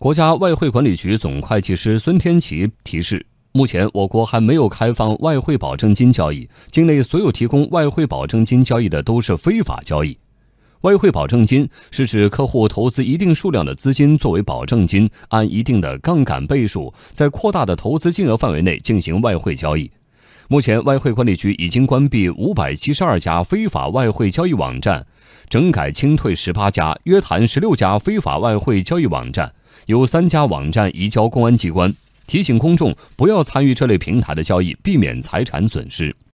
国家外汇管理局总会计师孙天琪提示，目前我国还没有开放外汇保证金交易，境内所有提供外汇保证金交易的都是非法交易。外汇保证金是指客户投资一定数量的资金作为保证金，按一定的杠杆倍数，在扩大的投资金额范围内进行外汇交易。目前，外汇管理局已经关闭五百七十二家非法外汇交易网站，整改清退十八家，约谈十六家非法外汇交易网站。有三家网站移交公安机关，提醒公众不要参与这类平台的交易，避免财产损失。